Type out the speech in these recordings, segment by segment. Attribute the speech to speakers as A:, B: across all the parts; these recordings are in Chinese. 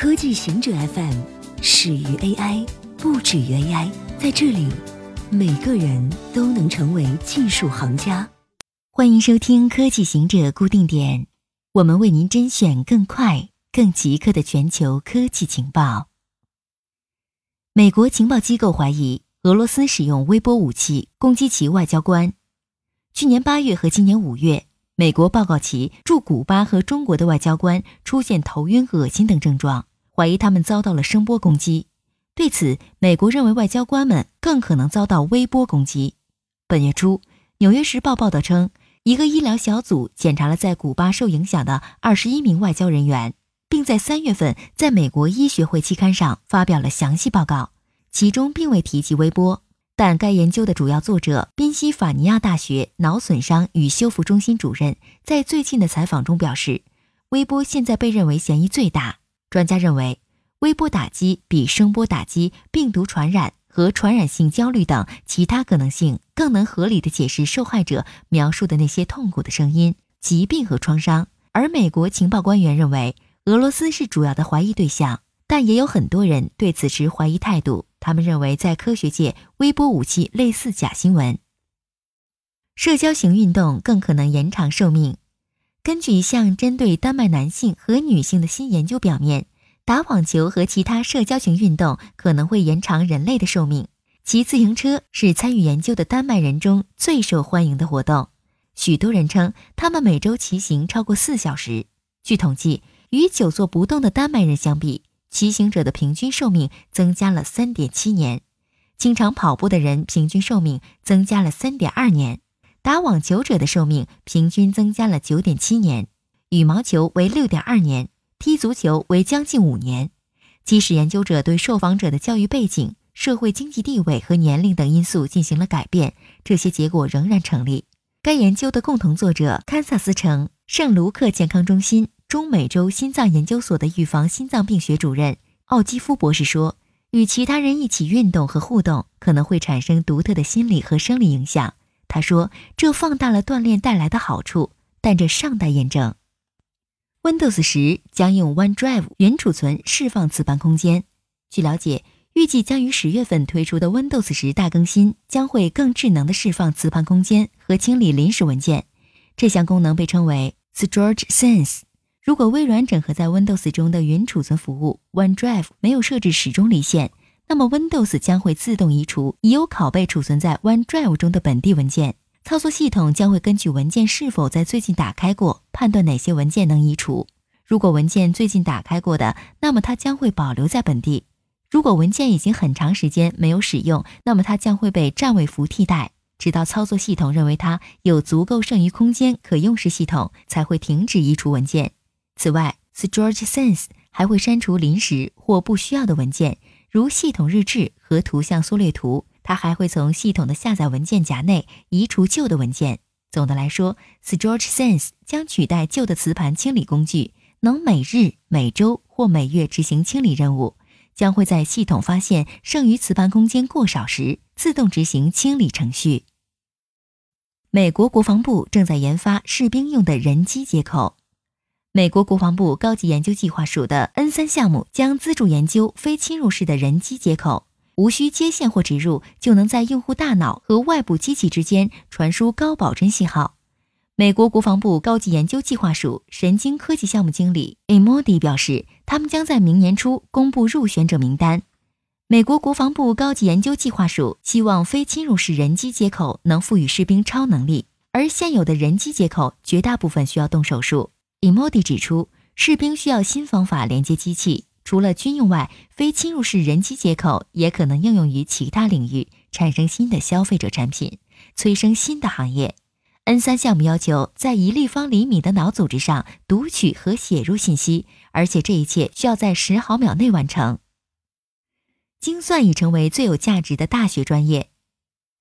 A: 科技行者 FM 始于 AI，不止于 AI。在这里，每个人都能成为技术行家。
B: 欢迎收听科技行者固定点，我们为您甄选更快、更即刻的全球科技情报。美国情报机构怀疑俄罗斯使用微波武器攻击其外交官。去年八月和今年五月。美国报告其驻古巴和中国的外交官出现头晕、恶心等症状，怀疑他们遭到了声波攻击。对此，美国认为外交官们更可能遭到微波攻击。本月初，《纽约时报》报道称，一个医疗小组检查了在古巴受影响的二十一名外交人员，并在三月份在美国医学会期刊上发表了详细报告，其中并未提及微波。但该研究的主要作者宾夕法尼亚大学脑损伤与修复中心主任在最近的采访中表示，微波现在被认为嫌疑最大。专家认为，微波打击比声波打击、病毒传染和传染性焦虑等其他可能性更能合理的解释受害者描述的那些痛苦的声音、疾病和创伤。而美国情报官员认为，俄罗斯是主要的怀疑对象，但也有很多人对此持怀疑态度。他们认为，在科学界，微波武器类似假新闻。社交型运动更可能延长寿命。根据一项针对丹麦男性和女性的新研究表面，打网球和其他社交型运动可能会延长人类的寿命。骑自行车是参与研究的丹麦人中最受欢迎的活动。许多人称，他们每周骑行超过四小时。据统计，与久坐不动的丹麦人相比，骑行者的平均寿命增加了三点七年，经常跑步的人平均寿命增加了三点二年，打网球者的寿命平均增加了九点七年，羽毛球为六点二年，踢足球为将近五年。即使研究者对受访者的教育背景、社会经济地位和年龄等因素进行了改变，这些结果仍然成立。该研究的共同作者堪萨斯城圣卢克健康中心。中美洲心脏研究所的预防心脏病学主任奥基夫博士说：“与其他人一起运动和互动可能会产生独特的心理和生理影响。”他说：“这放大了锻炼带来的好处，但这尚待验证。” Windows 十将用 OneDrive 云储存释放磁盘空间。据了解，预计将于十月份推出的 Windows 十大更新将会更智能的释放磁盘空间和清理临时文件。这项功能被称为 Storage Sense。如果微软整合在 Windows 中的云储存服务 OneDrive 没有设置始终离线，那么 Windows 将会自动移除已有拷贝储存在 OneDrive 中的本地文件。操作系统将会根据文件是否在最近打开过，判断哪些文件能移除。如果文件最近打开过的，那么它将会保留在本地；如果文件已经很长时间没有使用，那么它将会被占位符替代，直到操作系统认为它有足够剩余空间可用时，系统才会停止移除文件。此外，Storage Sense 还会删除临时或不需要的文件，如系统日志和图像缩略图。它还会从系统的下载文件夹内移除旧的文件。总的来说，Storage Sense 将取代旧的磁盘清理工具，能每日、每周或每月执行清理任务。将会在系统发现剩余磁盘空间过少时，自动执行清理程序。美国国防部正在研发士兵用的人机接口。美国国防部高级研究计划署的 N 三项目将资助研究非侵入式的人机接口，无需接线或植入，就能在用户大脑和外部机器之间传输高保真信号。美国国防部高级研究计划署神经科技项目经理 Emody 表示，他们将在明年初公布入选者名单。美国国防部高级研究计划署希望非侵入式人机接口能赋予士兵超能力，而现有的人机接口绝大部分需要动手术。Emody 指出，士兵需要新方法连接机器。除了军用外，非侵入式人机接口也可能应用于其他领域，产生新的消费者产品，催生新的行业。N 三项目要求在一立方厘米的脑组织上读取和写入信息，而且这一切需要在十毫秒内完成。精算已成为最有价值的大学专业。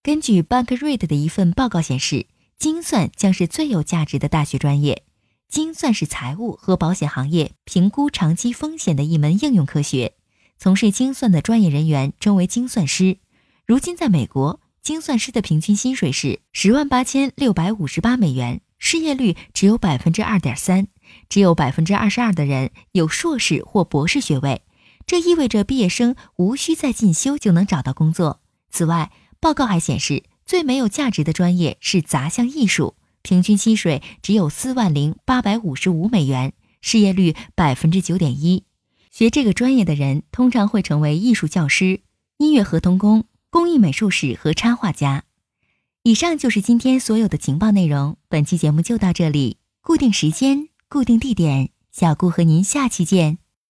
B: 根据 Bankrate 的一份报告显示，精算将是最有价值的大学专业。精算是财务和保险行业评估长期风险的一门应用科学。从事精算的专业人员称为精算师。如今，在美国，精算师的平均薪水是十万八千六百五十八美元，失业率只有百分之二点三。只有百分之二十二的人有硕士或博士学位，这意味着毕业生无需再进修就能找到工作。此外，报告还显示，最没有价值的专业是杂项艺术，平均薪水只有四万零八百五十五美元，失业率百分之九点一。学这个专业的人通常会成为艺术教师、音乐合同工、工艺美术师和插画家。以上就是今天所有的情报内容。本期节目就到这里，固定时间，固定地点，小顾和您下期见。